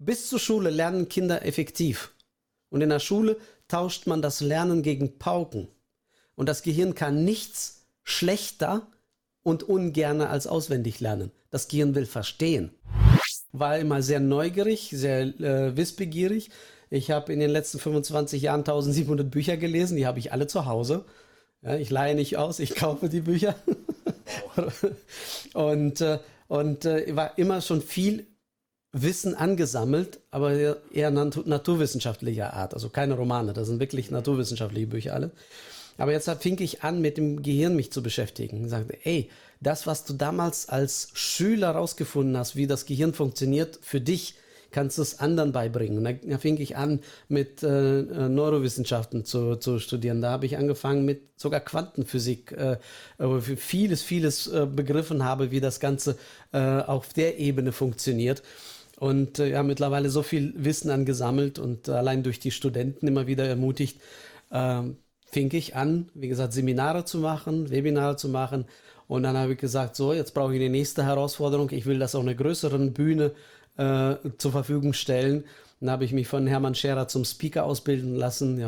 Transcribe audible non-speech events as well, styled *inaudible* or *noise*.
bis zur Schule lernen Kinder effektiv. Und in der Schule tauscht man das Lernen gegen Pauken. Und das Gehirn kann nichts schlechter und ungerner als auswendig lernen. Das Gehirn will verstehen. War immer sehr neugierig, sehr äh, wissbegierig. Ich habe in den letzten 25 Jahren 1700 Bücher gelesen, die habe ich alle zu Hause. Ja, ich leihe nicht aus, ich kaufe die Bücher. *laughs* und äh, und äh, war immer schon viel Wissen angesammelt, aber eher nat naturwissenschaftlicher Art. Also keine Romane, das sind wirklich naturwissenschaftliche Bücher alle. Aber jetzt fing ich an, mit dem Gehirn mich zu beschäftigen. Ich sagte, ey, das, was du damals als Schüler rausgefunden hast, wie das Gehirn funktioniert, für dich kannst du es anderen beibringen. Und da, fing ich an, mit äh, äh, Neurowissenschaften zu, zu studieren. Da habe ich angefangen mit sogar Quantenphysik, äh, wo ich vieles, vieles äh, begriffen habe, wie das Ganze äh, auf der Ebene funktioniert. Und äh, ja, mittlerweile so viel Wissen angesammelt und allein durch die Studenten immer wieder ermutigt, äh, fing ich an, wie gesagt, Seminare zu machen, Webinare zu machen. Und dann habe ich gesagt, so, jetzt brauche ich die nächste Herausforderung. Ich will das auf einer größeren Bühne äh, zur Verfügung stellen. Dann habe ich mich von Hermann Scherer zum Speaker ausbilden lassen. Ja.